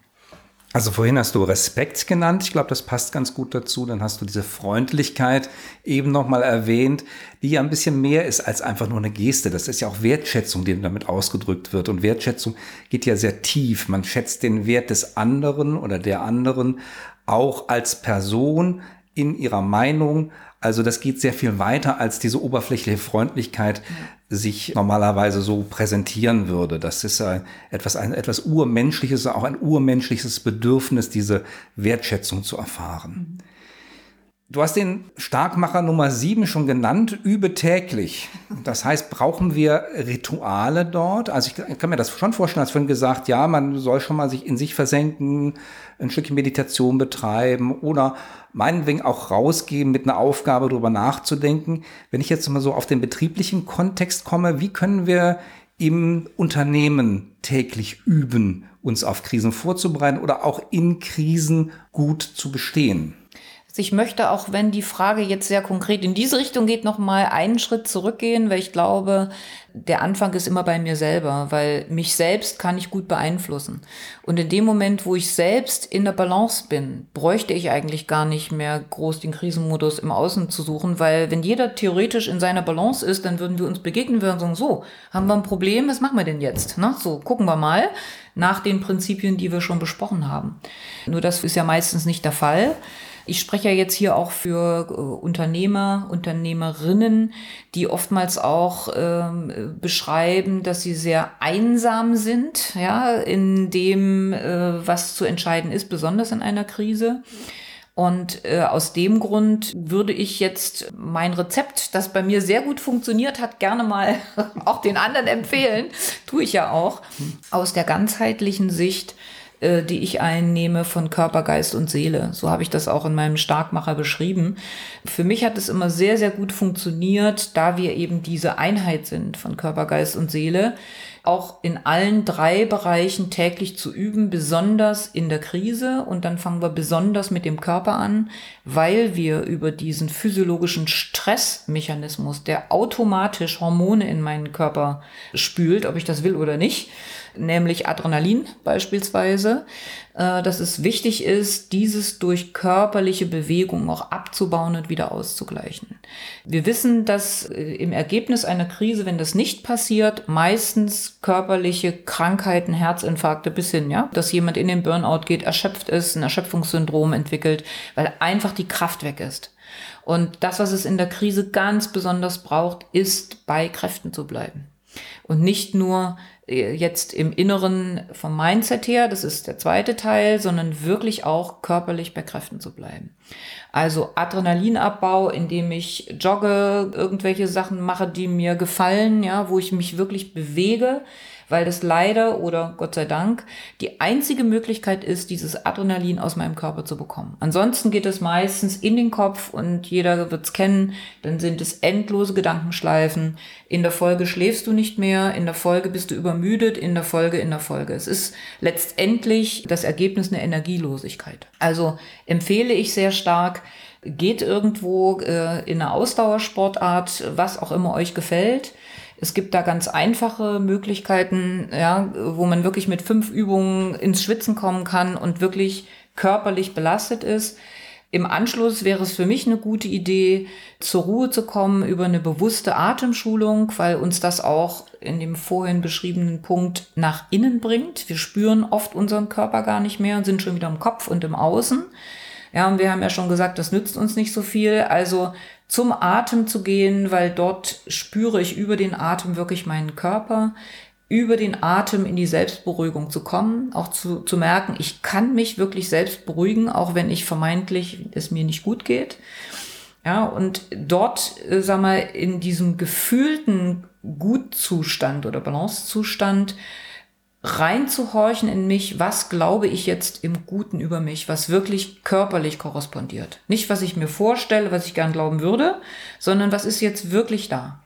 Also vorhin hast du Respekt genannt. Ich glaube, das passt ganz gut dazu. Dann hast du diese Freundlichkeit eben nochmal erwähnt, die ja ein bisschen mehr ist als einfach nur eine Geste. Das ist ja auch Wertschätzung, die damit ausgedrückt wird. Und Wertschätzung geht ja sehr tief. Man schätzt den Wert des anderen oder der anderen auch als Person in ihrer Meinung, also das geht sehr viel weiter, als diese oberflächliche Freundlichkeit sich normalerweise so präsentieren würde. Das ist ein, etwas, ein etwas urmenschliches, auch ein urmenschliches Bedürfnis, diese Wertschätzung zu erfahren. Mhm. Du hast den Starkmacher Nummer sieben schon genannt, übe täglich. Das heißt, brauchen wir Rituale dort? Also ich kann mir das schon vorstellen, als vorhin gesagt, ja, man soll schon mal sich in sich versenken, ein Stückchen Meditation betreiben oder meinetwegen auch rausgehen mit einer Aufgabe darüber nachzudenken. Wenn ich jetzt mal so auf den betrieblichen Kontext komme, wie können wir im Unternehmen täglich üben, uns auf Krisen vorzubereiten oder auch in Krisen gut zu bestehen? Ich möchte auch, wenn die Frage jetzt sehr konkret in diese Richtung geht, noch mal einen Schritt zurückgehen, weil ich glaube, der Anfang ist immer bei mir selber, weil mich selbst kann ich gut beeinflussen. Und in dem Moment, wo ich selbst in der Balance bin, bräuchte ich eigentlich gar nicht mehr groß den Krisenmodus im Außen zu suchen, weil wenn jeder theoretisch in seiner Balance ist, dann würden wir uns begegnen, würden sagen, so, haben wir ein Problem, was machen wir denn jetzt? Ne? So, gucken wir mal nach den Prinzipien, die wir schon besprochen haben. Nur das ist ja meistens nicht der Fall. Ich spreche ja jetzt hier auch für äh, Unternehmer, Unternehmerinnen, die oftmals auch ähm, beschreiben, dass sie sehr einsam sind, ja, in dem, äh, was zu entscheiden ist, besonders in einer Krise. Und äh, aus dem Grund würde ich jetzt mein Rezept, das bei mir sehr gut funktioniert hat, gerne mal auch den anderen empfehlen. Tue ich ja auch. Aus der ganzheitlichen Sicht äh, die ich einnehme von Körper, Geist und Seele. So habe ich das auch in meinem Starkmacher beschrieben. Für mich hat es immer sehr, sehr gut funktioniert, da wir eben diese Einheit sind von Körper, Geist und Seele, auch in allen drei Bereichen täglich zu üben, besonders in der Krise. Und dann fangen wir besonders mit dem Körper an, weil wir über diesen physiologischen Stressmechanismus, der automatisch Hormone in meinen Körper spült, ob ich das will oder nicht, nämlich Adrenalin beispielsweise, äh, dass es wichtig ist, dieses durch körperliche Bewegung auch abzubauen und wieder auszugleichen. Wir wissen, dass äh, im Ergebnis einer Krise, wenn das nicht passiert, meistens körperliche Krankheiten, Herzinfarkte bis hin, ja, dass jemand in den Burnout geht, erschöpft ist, ein Erschöpfungssyndrom entwickelt, weil einfach die Kraft weg ist. Und das, was es in der Krise ganz besonders braucht, ist bei Kräften zu bleiben. Und nicht nur äh, jetzt im Inneren vom Mindset her, das ist der zweite Teil, sondern wirklich auch körperlich bei Kräften zu bleiben. Also Adrenalinabbau, indem ich jogge, irgendwelche Sachen mache, die mir gefallen, ja, wo ich mich wirklich bewege, weil das leider oder Gott sei Dank die einzige Möglichkeit ist, dieses Adrenalin aus meinem Körper zu bekommen. Ansonsten geht es meistens in den Kopf und jeder wird es kennen, dann sind es endlose Gedankenschleifen. In der Folge schläfst du nicht mehr, in der Folge bist du übermüdet, in der Folge, in der Folge. Es ist letztendlich das Ergebnis einer Energielosigkeit. Also empfehle ich sehr stark, geht irgendwo äh, in eine Ausdauersportart, was auch immer euch gefällt. Es gibt da ganz einfache Möglichkeiten, ja, wo man wirklich mit fünf Übungen ins Schwitzen kommen kann und wirklich körperlich belastet ist. Im Anschluss wäre es für mich eine gute Idee, zur Ruhe zu kommen über eine bewusste Atemschulung, weil uns das auch in dem vorhin beschriebenen Punkt nach innen bringt. Wir spüren oft unseren Körper gar nicht mehr und sind schon wieder im Kopf und im Außen. Ja, und wir haben ja schon gesagt, das nützt uns nicht so viel. Also zum Atem zu gehen, weil dort spüre ich über den Atem wirklich meinen Körper, über den Atem in die Selbstberuhigung zu kommen, auch zu, zu merken, ich kann mich wirklich selbst beruhigen, auch wenn ich vermeintlich es mir nicht gut geht. Ja, und dort, äh, sag mal, in diesem gefühlten Gutzustand oder Balancezustand reinzuhorchen in mich, was glaube ich jetzt im Guten über mich, was wirklich körperlich korrespondiert. Nicht, was ich mir vorstelle, was ich gern glauben würde, sondern was ist jetzt wirklich da.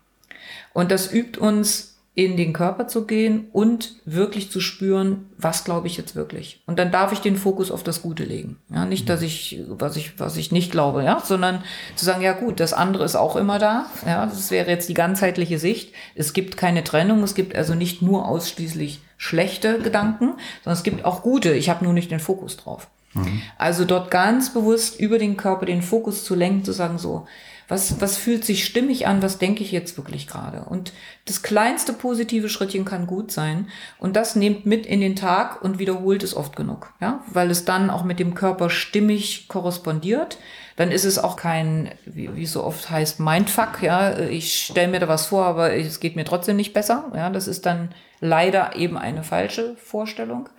Und das übt uns in den Körper zu gehen und wirklich zu spüren, was glaube ich jetzt wirklich. Und dann darf ich den Fokus auf das Gute legen. Ja, nicht, dass ich, was ich, was ich nicht glaube, ja, sondern zu sagen, ja gut, das andere ist auch immer da. Ja, das wäre jetzt die ganzheitliche Sicht. Es gibt keine Trennung. Es gibt also nicht nur ausschließlich schlechte Gedanken, sondern es gibt auch gute. Ich habe nur nicht den Fokus drauf. Mhm. Also dort ganz bewusst über den Körper den Fokus zu lenken, zu sagen so, was, was fühlt sich stimmig an? Was denke ich jetzt wirklich gerade? Und das kleinste positive Schrittchen kann gut sein. Und das nehmt mit in den Tag und wiederholt es oft genug. Ja, weil es dann auch mit dem Körper stimmig korrespondiert. Dann ist es auch kein, wie, wie so oft heißt, Mindfuck. Ja, ich stelle mir da was vor, aber es geht mir trotzdem nicht besser. Ja, das ist dann leider eben eine falsche Vorstellung.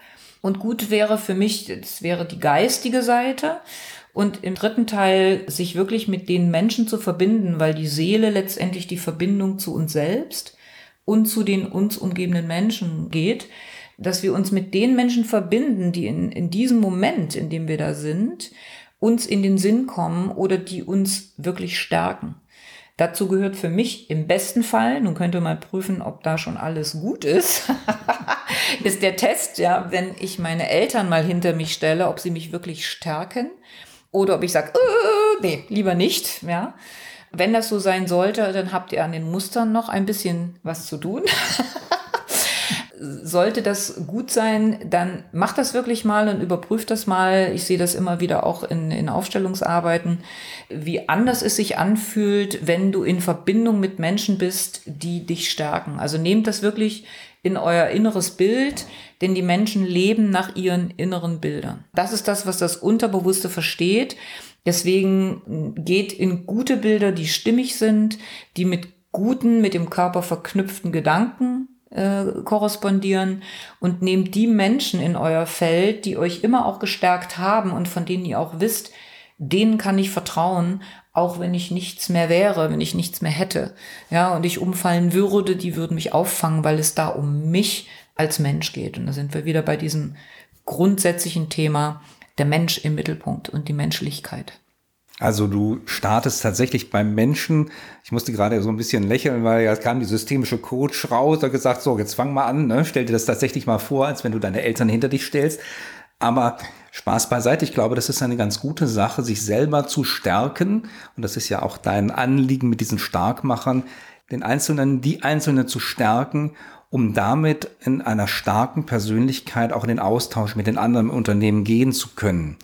Und gut wäre für mich, das wäre die geistige Seite. Und im dritten Teil sich wirklich mit den Menschen zu verbinden, weil die Seele letztendlich die Verbindung zu uns selbst und zu den uns umgebenden Menschen geht, dass wir uns mit den Menschen verbinden, die in, in diesem Moment, in dem wir da sind, uns in den Sinn kommen oder die uns wirklich stärken. Dazu gehört für mich im besten Fall, nun könnt ihr mal prüfen, ob da schon alles gut ist, ist der Test, ja, wenn ich meine Eltern mal hinter mich stelle, ob sie mich wirklich stärken oder ob ich sage, äh, nee, lieber nicht, ja. Wenn das so sein sollte, dann habt ihr an den Mustern noch ein bisschen was zu tun. sollte das gut sein, dann macht das wirklich mal und überprüft das mal. Ich sehe das immer wieder auch in, in Aufstellungsarbeiten, wie anders es sich anfühlt, wenn du in Verbindung mit Menschen bist, die dich stärken. Also nehmt das wirklich in euer inneres Bild, denn die Menschen leben nach ihren inneren Bildern. Das ist das, was das Unterbewusste versteht. Deswegen geht in gute Bilder, die stimmig sind, die mit guten, mit dem Körper verknüpften Gedanken äh, korrespondieren und nehmt die Menschen in euer Feld, die euch immer auch gestärkt haben und von denen ihr auch wisst, denen kann ich vertrauen, auch wenn ich nichts mehr wäre, wenn ich nichts mehr hätte. Ja, und ich umfallen würde, die würden mich auffangen, weil es da um mich als Mensch geht. Und da sind wir wieder bei diesem grundsätzlichen Thema der Mensch im Mittelpunkt und die Menschlichkeit. Also du startest tatsächlich beim Menschen. Ich musste gerade so ein bisschen lächeln, weil ja kam die systemische Coach raus und gesagt, so, jetzt fang mal an, ne? stell dir das tatsächlich mal vor, als wenn du deine Eltern hinter dich stellst. Aber Spaß beiseite, ich glaube, das ist eine ganz gute Sache, sich selber zu stärken. Und das ist ja auch dein Anliegen mit diesen Starkmachern, den Einzelnen, die Einzelnen zu stärken, um damit in einer starken Persönlichkeit auch in den Austausch mit den anderen Unternehmen gehen zu können.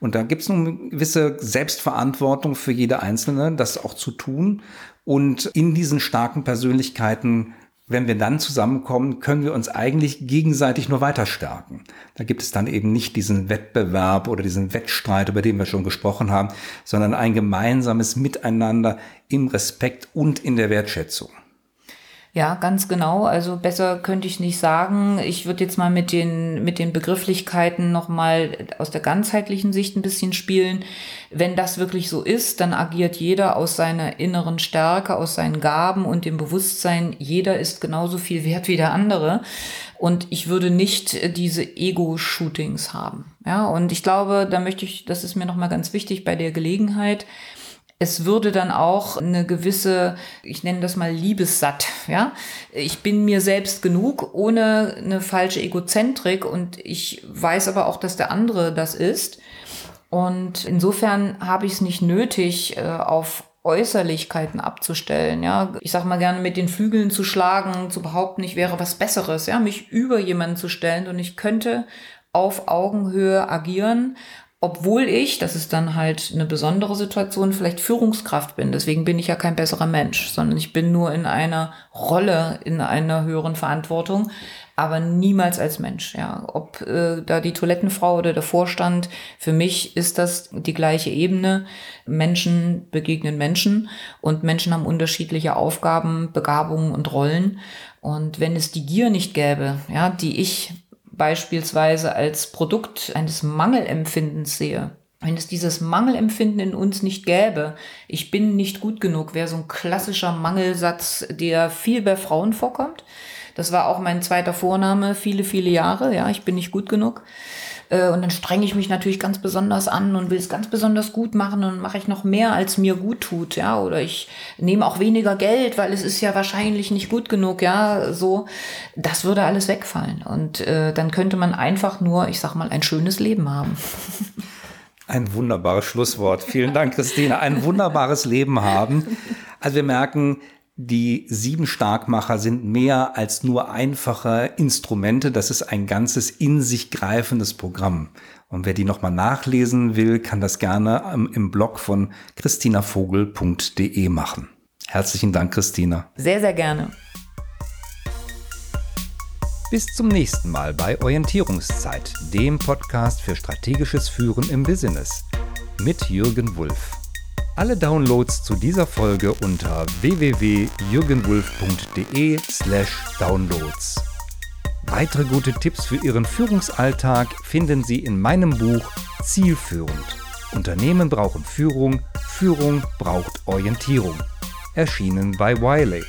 Und da gibt es eine gewisse Selbstverantwortung für jede Einzelne, das auch zu tun. Und in diesen starken Persönlichkeiten wenn wir dann zusammenkommen, können wir uns eigentlich gegenseitig nur weiter stärken. Da gibt es dann eben nicht diesen Wettbewerb oder diesen Wettstreit, über den wir schon gesprochen haben, sondern ein gemeinsames Miteinander im Respekt und in der Wertschätzung. Ja, ganz genau. Also besser könnte ich nicht sagen. Ich würde jetzt mal mit den, mit den Begrifflichkeiten nochmal aus der ganzheitlichen Sicht ein bisschen spielen. Wenn das wirklich so ist, dann agiert jeder aus seiner inneren Stärke, aus seinen Gaben und dem Bewusstsein, jeder ist genauso viel wert wie der andere. Und ich würde nicht diese Ego-Shootings haben. Ja, und ich glaube, da möchte ich, das ist mir nochmal ganz wichtig bei der Gelegenheit, es würde dann auch eine gewisse, ich nenne das mal Liebessatt, ja. Ich bin mir selbst genug, ohne eine falsche Egozentrik und ich weiß aber auch, dass der andere das ist. Und insofern habe ich es nicht nötig, äh, auf Äußerlichkeiten abzustellen, ja. Ich sag mal gerne mit den Flügeln zu schlagen, zu behaupten, ich wäre was Besseres, ja, mich über jemanden zu stellen und ich könnte auf Augenhöhe agieren, obwohl ich, das ist dann halt eine besondere Situation, vielleicht Führungskraft bin. Deswegen bin ich ja kein besserer Mensch, sondern ich bin nur in einer Rolle, in einer höheren Verantwortung, aber niemals als Mensch. Ja, ob äh, da die Toilettenfrau oder der Vorstand, für mich ist das die gleiche Ebene. Menschen begegnen Menschen und Menschen haben unterschiedliche Aufgaben, Begabungen und Rollen. Und wenn es die Gier nicht gäbe, ja, die ich beispielsweise als Produkt eines Mangelempfindens sehe, wenn es dieses Mangelempfinden in uns nicht gäbe, ich bin nicht gut genug, wäre so ein klassischer Mangelsatz, der viel bei Frauen vorkommt. Das war auch mein zweiter Vorname, viele, viele Jahre. Ja, ich bin nicht gut genug. Äh, und dann strenge ich mich natürlich ganz besonders an und will es ganz besonders gut machen und mache ich noch mehr, als mir gut tut, ja. Oder ich nehme auch weniger Geld, weil es ist ja wahrscheinlich nicht gut genug, ja. So, das würde alles wegfallen. Und äh, dann könnte man einfach nur, ich sag mal, ein schönes Leben haben. Ein wunderbares Schlusswort. Vielen Dank, Christine. Ein wunderbares Leben haben. Also wir merken, die sieben Starkmacher sind mehr als nur einfache Instrumente. Das ist ein ganzes in sich greifendes Programm. Und wer die nochmal nachlesen will, kann das gerne im Blog von christinavogel.de machen. Herzlichen Dank, Christina. Sehr, sehr gerne. Bis zum nächsten Mal bei Orientierungszeit, dem Podcast für strategisches Führen im Business mit Jürgen Wulff. Alle Downloads zu dieser Folge unter www.jürgenwulf.de/downloads. Weitere gute Tipps für Ihren Führungsalltag finden Sie in meinem Buch Zielführend. Unternehmen brauchen Führung, Führung braucht Orientierung. Erschienen bei Wiley.